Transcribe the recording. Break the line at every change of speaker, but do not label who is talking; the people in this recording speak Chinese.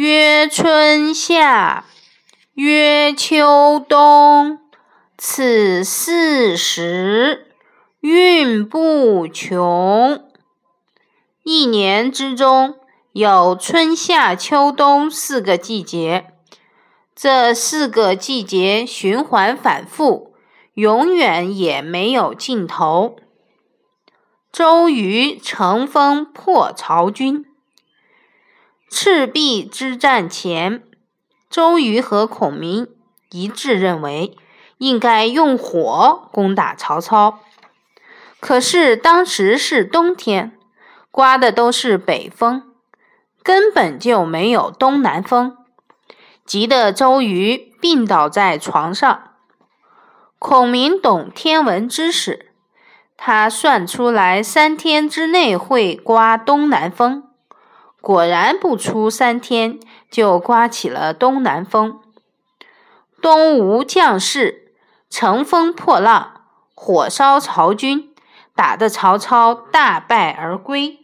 曰春夏，曰秋冬，此四时运不穷。一年之中有春夏秋冬四个季节，这四个季节循环反复，永远也没有尽头。周瑜乘风破曹军。赤壁之战前，周瑜和孔明一致认为应该用火攻打曹操。可是当时是冬天，刮的都是北风，根本就没有东南风，急得周瑜病倒在床上。孔明懂天文知识，他算出来三天之内会刮东南风。果然不出三天，就刮起了东南风。东吴将士乘风破浪，火烧曹军，打得曹操大败而归。